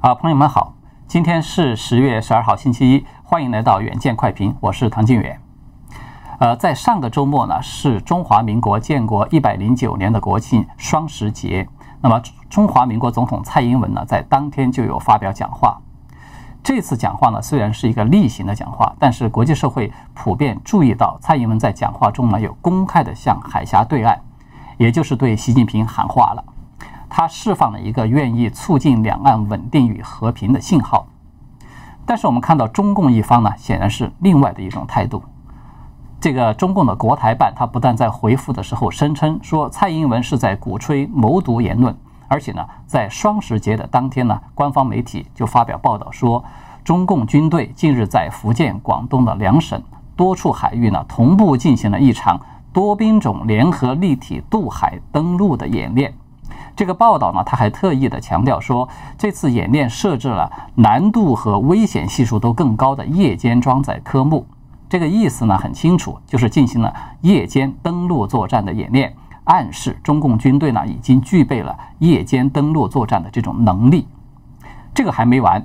啊，朋友们好，今天是十月十二号星期一，欢迎来到远见快评，我是唐晋远。呃，在上个周末呢，是中华民国建国一百零九年的国庆双十节。那么，中华民国总统蔡英文呢，在当天就有发表讲话。这次讲话呢，虽然是一个例行的讲话，但是国际社会普遍注意到，蔡英文在讲话中呢，有公开的向海峡对岸，也就是对习近平喊话了。他释放了一个愿意促进两岸稳定与和平的信号。但是，我们看到中共一方呢，显然是另外的一种态度。这个中共的国台办，他不但在回复的时候声称说蔡英文是在鼓吹谋独言论，而且呢，在双十节的当天呢，官方媒体就发表报道说，中共军队近日在福建、广东的两省多处海域呢，同步进行了一场多兵种联合立体渡海登陆的演练。这个报道呢，他还特意的强调说，这次演练设置了难度和危险系数都更高的夜间装载科目。这个意思呢很清楚，就是进行了夜间登陆作战的演练，暗示中共军队呢已经具备了夜间登陆作战的这种能力。这个还没完，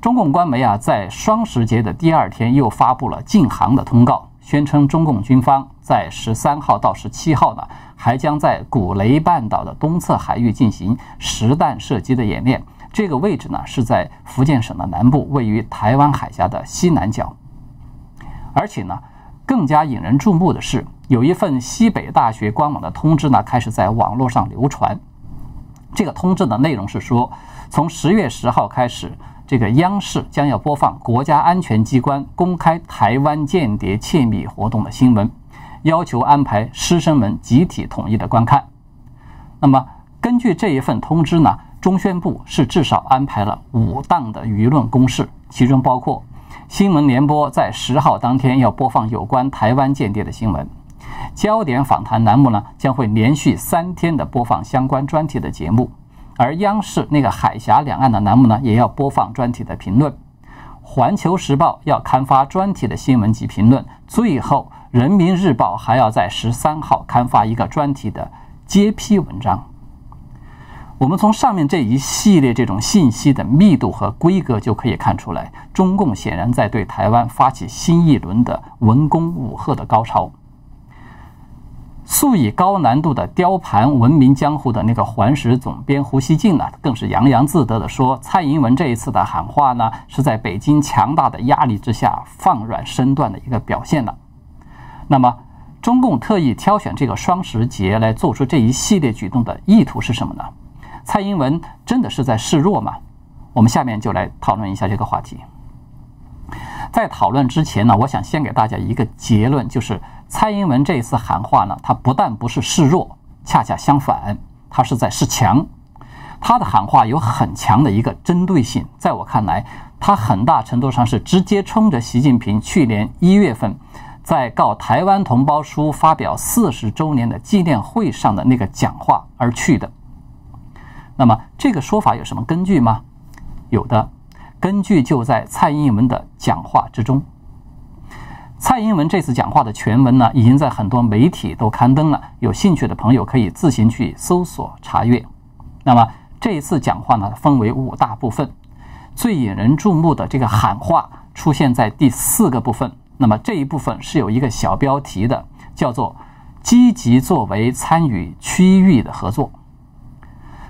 中共官媒啊在双十节的第二天又发布了禁航的通告，宣称中共军方在十三号到十七号呢还将在古雷半岛的东侧海域进行实弹射击的演练。这个位置呢是在福建省的南部，位于台湾海峡的西南角。而且呢，更加引人注目的是，有一份西北大学官网的通知呢，开始在网络上流传。这个通知的内容是说，从十月十号开始，这个央视将要播放国家安全机关公开台湾间谍窃密活动的新闻，要求安排师生们集体统一的观看。那么，根据这一份通知呢，中宣部是至少安排了五档的舆论攻势，其中包括。新闻联播在十号当天要播放有关台湾间谍的新闻，焦点访谈栏目呢将会连续三天的播放相关专题的节目，而央视那个海峡两岸的栏目呢也要播放专题的评论，环球时报要刊发专题的新闻及评论，最后人民日报还要在十三号刊发一个专题的揭批文章。我们从上面这一系列这种信息的密度和规格就可以看出来，中共显然在对台湾发起新一轮的文攻武吓的高潮。素以高难度的雕盘闻名江湖的那个环时总编胡锡进呢，更是洋洋自得地说：“蔡英文这一次的喊话呢，是在北京强大的压力之下放软身段的一个表现了。”那么，中共特意挑选这个双十节来做出这一系列举动的意图是什么呢？蔡英文真的是在示弱吗？我们下面就来讨论一下这个话题。在讨论之前呢，我想先给大家一个结论，就是蔡英文这一次喊话呢，他不但不是示弱，恰恰相反，他是在示强。他的喊话有很强的一个针对性，在我看来，他很大程度上是直接冲着习近平去年一月份在告台湾同胞书发表四十周年的纪念会上的那个讲话而去的。那么这个说法有什么根据吗？有的，根据就在蔡英文的讲话之中。蔡英文这次讲话的全文呢，已经在很多媒体都刊登了，有兴趣的朋友可以自行去搜索查阅。那么这一次讲话呢，分为五大部分，最引人注目的这个喊话出现在第四个部分。那么这一部分是有一个小标题的，叫做“积极作为参与区域的合作”。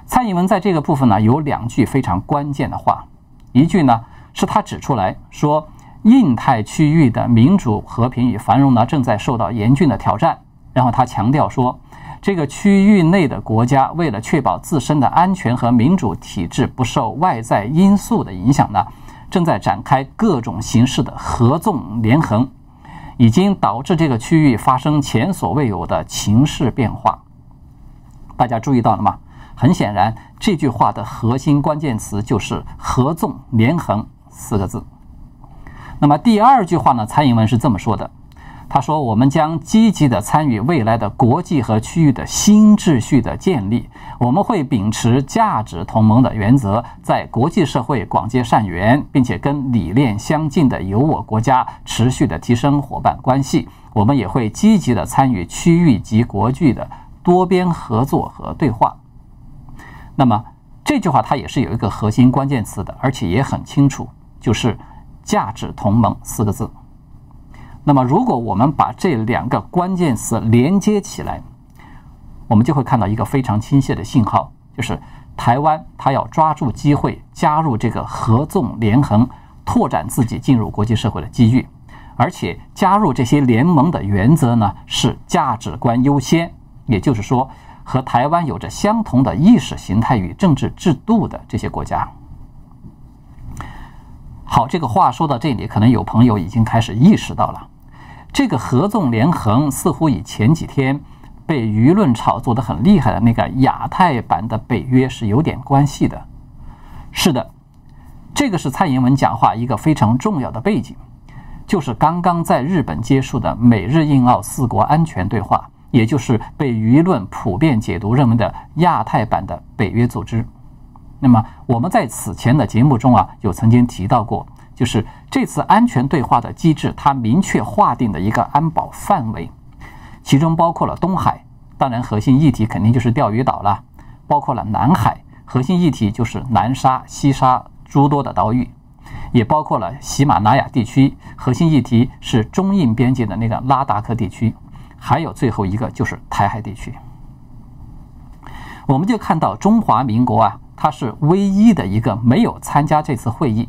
蔡英文在这个部分呢，有两句非常关键的话。一句呢，是他指出来说，印太区域的民主、和平与繁荣呢，正在受到严峻的挑战。然后他强调说，这个区域内的国家为了确保自身的安全和民主体制不受外在因素的影响呢，正在展开各种形式的合纵连横，已经导致这个区域发生前所未有的情势变化。大家注意到了吗？很显然，这句话的核心关键词就是“合纵连横”四个字。那么第二句话呢？蔡英文是这么说的：“他说，我们将积极的参与未来的国际和区域的新秩序的建立。我们会秉持价值同盟的原则，在国际社会广结善缘，并且跟理念相近的友我国家持续的提升伙伴关系。我们也会积极的参与区域及国际的多边合作和对话。”那么这句话它也是有一个核心关键词的，而且也很清楚，就是“价值同盟”四个字。那么，如果我们把这两个关键词连接起来，我们就会看到一个非常清晰的信号，就是台湾它要抓住机会加入这个合纵连横，拓展自己进入国际社会的机遇，而且加入这些联盟的原则呢是价值观优先，也就是说。和台湾有着相同的意识形态与政治制度的这些国家。好，这个话说到这里，可能有朋友已经开始意识到了，这个合纵连横似乎与前几天被舆论炒作的很厉害的那个亚太版的北约是有点关系的。是的，这个是蔡英文讲话一个非常重要的背景，就是刚刚在日本结束的美日印澳四国安全对话。也就是被舆论普遍解读认为的亚太版的北约组织。那么我们在此前的节目中啊，有曾经提到过，就是这次安全对话的机制，它明确划定的一个安保范围，其中包括了东海，当然核心议题肯定就是钓鱼岛了；包括了南海，核心议题就是南沙、西沙诸多的岛屿；也包括了喜马拉雅地区，核心议题是中印边界的那个拉达克地区。还有最后一个就是台海地区，我们就看到中华民国啊，它是唯一的一个没有参加这次会议，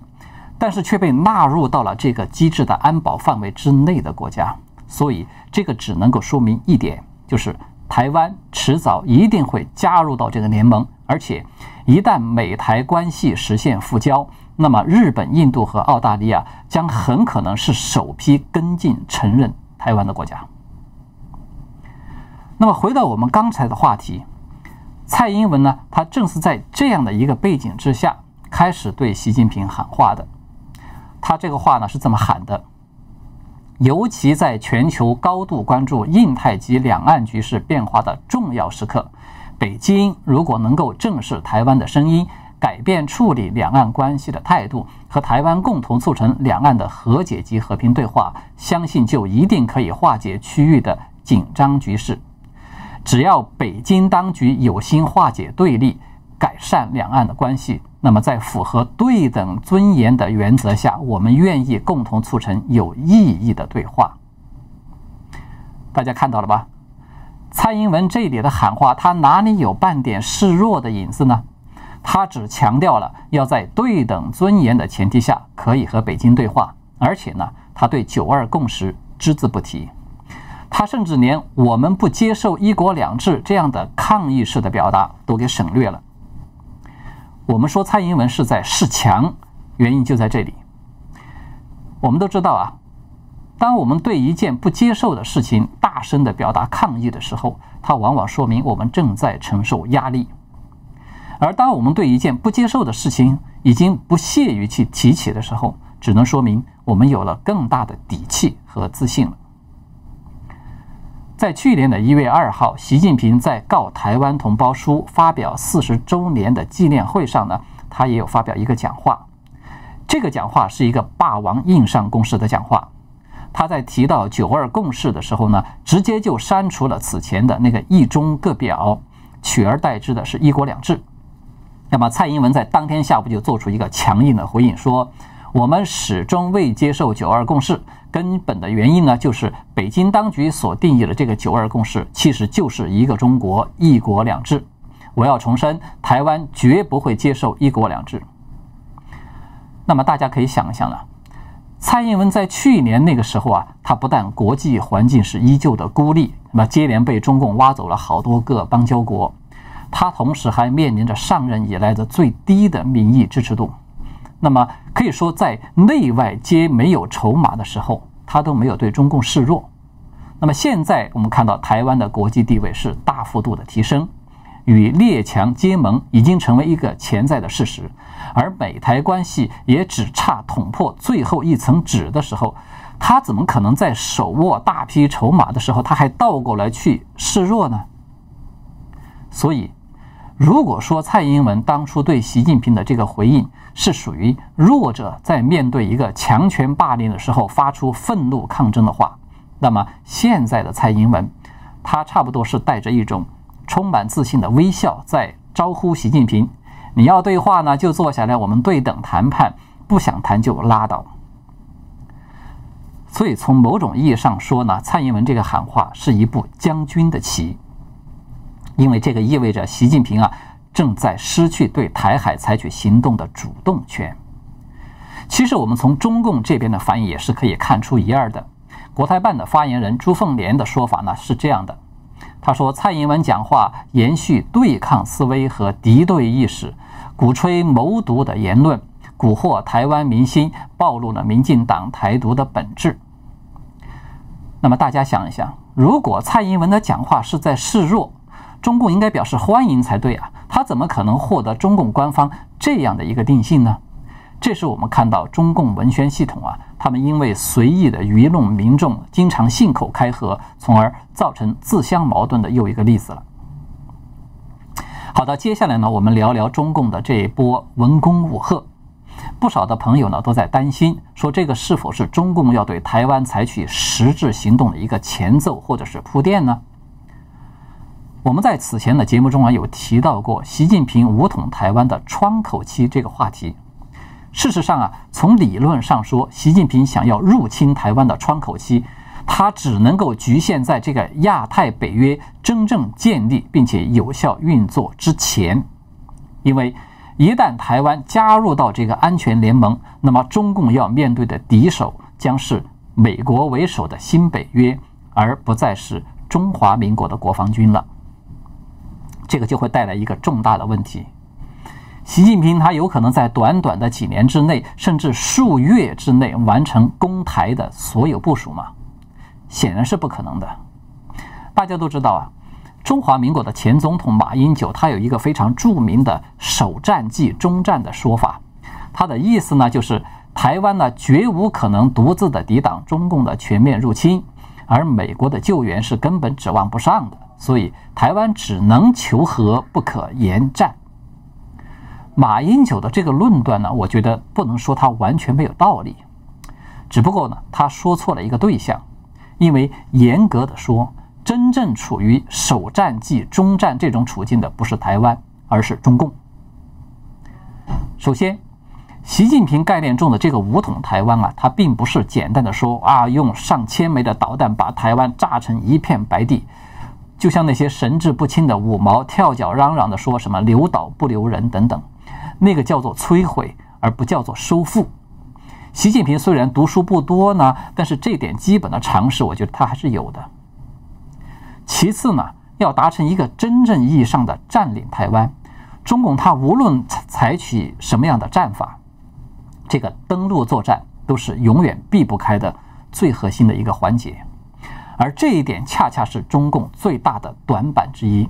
但是却被纳入到了这个机制的安保范围之内的国家。所以这个只能够说明一点，就是台湾迟早一定会加入到这个联盟，而且一旦美台关系实现复交，那么日本、印度和澳大利亚将很可能是首批跟进承认台湾的国家。那么回到我们刚才的话题，蔡英文呢，他正是在这样的一个背景之下，开始对习近平喊话的。他这个话呢是这么喊的：，尤其在全球高度关注印太及两岸局势变化的重要时刻，北京如果能够正视台湾的声音，改变处理两岸关系的态度，和台湾共同促成两岸的和解及和平对话，相信就一定可以化解区域的紧张局势。只要北京当局有心化解对立、改善两岸的关系，那么在符合对等尊严的原则下，我们愿意共同促成有意义的对话。大家看到了吧？蔡英文这里的喊话，他哪里有半点示弱的影子呢？他只强调了要在对等尊严的前提下可以和北京对话，而且呢，他对九二共识只字不提。他甚至连“我们不接受一国两制”这样的抗议式的表达都给省略了。我们说蔡英文是在示强，原因就在这里。我们都知道啊，当我们对一件不接受的事情大声的表达抗议的时候，它往往说明我们正在承受压力；而当我们对一件不接受的事情已经不屑于去提起的时候，只能说明我们有了更大的底气和自信了。在去年的一月二号，习近平在《告台湾同胞书》发表四十周年的纪念会上呢，他也有发表一个讲话。这个讲话是一个霸王硬上弓式的讲话。他在提到“九二共识”的时候呢，直接就删除了此前的那个“一中各表”，取而代之的是一国两制。那么蔡英文在当天下午就做出一个强硬的回应，说：“我们始终未接受‘九二共识’。”根本的原因呢，就是北京当局所定义的这个“九二共识”，其实就是一个中国、一国两制。我要重申，台湾绝不会接受一国两制。那么大家可以想一想了，蔡英文在去年那个时候啊，他不但国际环境是依旧的孤立，那么接连被中共挖走了好多个邦交国，他同时还面临着上任以来的最低的民意支持度。那么可以说，在内外皆没有筹码的时候，他都没有对中共示弱。那么现在我们看到，台湾的国际地位是大幅度的提升，与列强结盟已经成为一个潜在的事实，而美台关系也只差捅破最后一层纸的时候，他怎么可能在手握大批筹码的时候，他还倒过来去示弱呢？所以。如果说蔡英文当初对习近平的这个回应是属于弱者在面对一个强权霸凌的时候发出愤怒抗争的话，那么现在的蔡英文，他差不多是带着一种充满自信的微笑在招呼习近平：“你要对话呢，就坐下来，我们对等谈判；不想谈就拉倒。所以，从某种意义上说呢，蔡英文这个喊话是一步将军的棋，因为这个意味着习近平啊正在失去对台海采取行动的主动权。其实，我们从中共这边的反应也是可以看出一二的。国台办的发言人朱凤莲的说法呢是这样的，他说：“蔡英文讲话延续对抗思维和敌对意识，鼓吹谋独的言论，蛊惑台湾民心，暴露了民进党台独的本质。”那么大家想一想，如果蔡英文的讲话是在示弱，中共应该表示欢迎才对啊，他怎么可能获得中共官方这样的一个定性呢？这是我们看到中共文宣系统啊，他们因为随意的愚弄民众，经常信口开河，从而造成自相矛盾的又一个例子了。好的，接下来呢，我们聊聊中共的这一波文攻武赫。不少的朋友呢都在担心，说这个是否是中共要对台湾采取实质行动的一个前奏或者是铺垫呢？我们在此前的节目中啊有提到过习近平武统台湾的窗口期这个话题。事实上啊，从理论上说，习近平想要入侵台湾的窗口期，它只能够局限在这个亚太北约真正建立并且有效运作之前。因为一旦台湾加入到这个安全联盟，那么中共要面对的敌手将是美国为首的新北约，而不再是中华民国的国防军了。这个就会带来一个重大的问题。习近平他有可能在短短的几年之内，甚至数月之内完成攻台的所有部署吗？显然是不可能的。大家都知道啊，中华民国的前总统马英九他有一个非常著名的“首战即终战”的说法，他的意思呢就是台湾呢绝无可能独自的抵挡中共的全面入侵，而美国的救援是根本指望不上的，所以台湾只能求和不可言战。马英九的这个论断呢，我觉得不能说他完全没有道理，只不过呢，他说错了一个对象，因为严格的说，真正处于首战即终战这种处境的不是台湾，而是中共。首先，习近平概念中的这个武统台湾啊，它并不是简单的说啊，用上千枚的导弹把台湾炸成一片白地，就像那些神志不清的五毛跳脚嚷嚷的说什么留岛不留人等等。那个叫做摧毁，而不叫做收复。习近平虽然读书不多呢，但是这点基本的常识，我觉得他还是有的。其次呢，要达成一个真正意义上的占领台湾，中共他无论采采取什么样的战法，这个登陆作战都是永远避不开的最核心的一个环节，而这一点恰恰是中共最大的短板之一。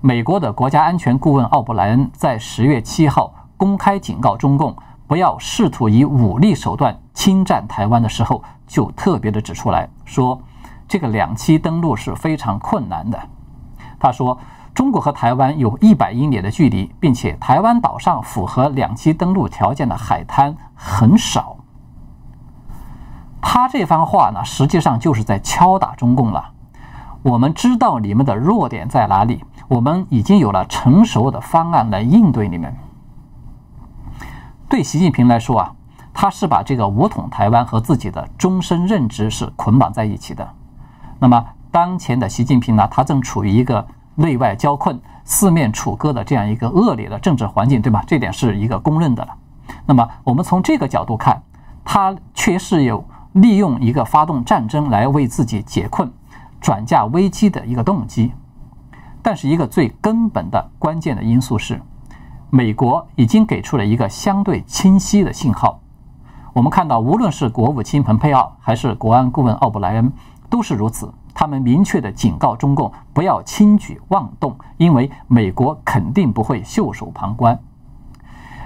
美国的国家安全顾问奥布莱恩在十月七号公开警告中共不要试图以武力手段侵占台湾的时候，就特别的指出来说，这个两栖登陆是非常困难的。他说，中国和台湾有一百英里的距离，并且台湾岛上符合两栖登陆条件的海滩很少。他这番话呢，实际上就是在敲打中共了。我们知道你们的弱点在哪里。我们已经有了成熟的方案来应对你们。对习近平来说啊，他是把这个武统台湾和自己的终身任职是捆绑在一起的。那么，当前的习近平呢，他正处于一个内外交困、四面楚歌的这样一个恶劣的政治环境，对吧？这点是一个公认的了。那么，我们从这个角度看，他确实有利用一个发动战争来为自己解困、转嫁危机的一个动机。但是一个最根本的关键的因素是，美国已经给出了一个相对清晰的信号。我们看到，无论是国务卿蓬佩奥还是国安顾问奥布莱恩，都是如此。他们明确的警告中共不要轻举妄动，因为美国肯定不会袖手旁观。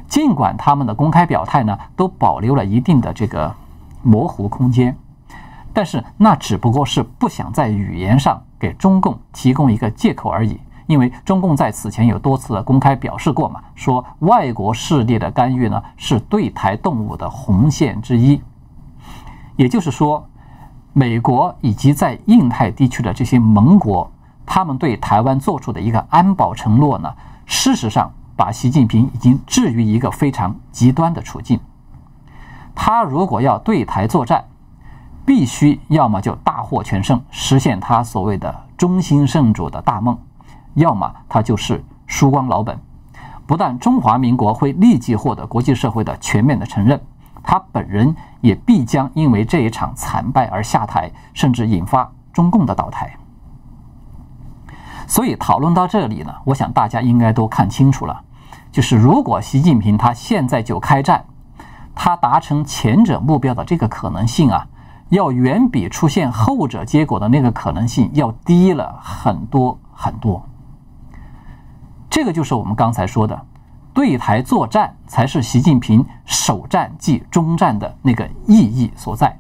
尽管他们的公开表态呢，都保留了一定的这个模糊空间，但是那只不过是不想在语言上。给中共提供一个借口而已，因为中共在此前有多次的公开表示过嘛，说外国势力的干预呢是对台动武的红线之一。也就是说，美国以及在印太地区的这些盟国，他们对台湾做出的一个安保承诺呢，事实上把习近平已经置于一个非常极端的处境。他如果要对台作战，必须要么就大获全胜，实现他所谓的中兴圣主的大梦，要么他就是输光老本。不但中华民国会立即获得国际社会的全面的承认，他本人也必将因为这一场惨败而下台，甚至引发中共的倒台。所以讨论到这里呢，我想大家应该都看清楚了，就是如果习近平他现在就开战，他达成前者目标的这个可能性啊，要远比出现后者结果的那个可能性要低了很多很多。这个就是我们刚才说的，对台作战才是习近平首战即终战的那个意义所在。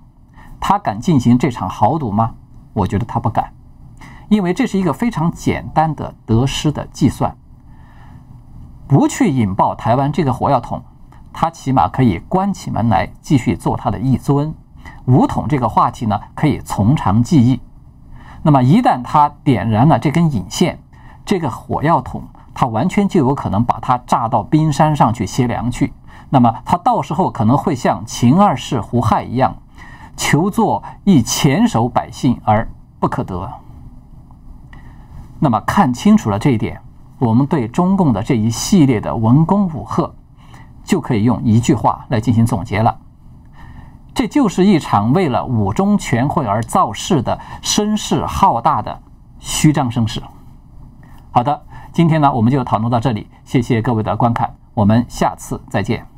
他敢进行这场豪赌吗？我觉得他不敢。因为这是一个非常简单的得失的计算，不去引爆台湾这个火药桶，他起码可以关起门来继续做他的一尊。武统这个话题呢，可以从长计议。那么一旦他点燃了这根引线，这个火药桶，他完全就有可能把他炸到冰山上去歇凉去。那么他到时候可能会像秦二世胡亥一样，求做一黔首百姓而不可得。那么看清楚了这一点，我们对中共的这一系列的文攻武吓，就可以用一句话来进行总结了：这就是一场为了五中全会而造势的声势浩大的虚张声势。好的，今天呢我们就讨论到这里，谢谢各位的观看，我们下次再见。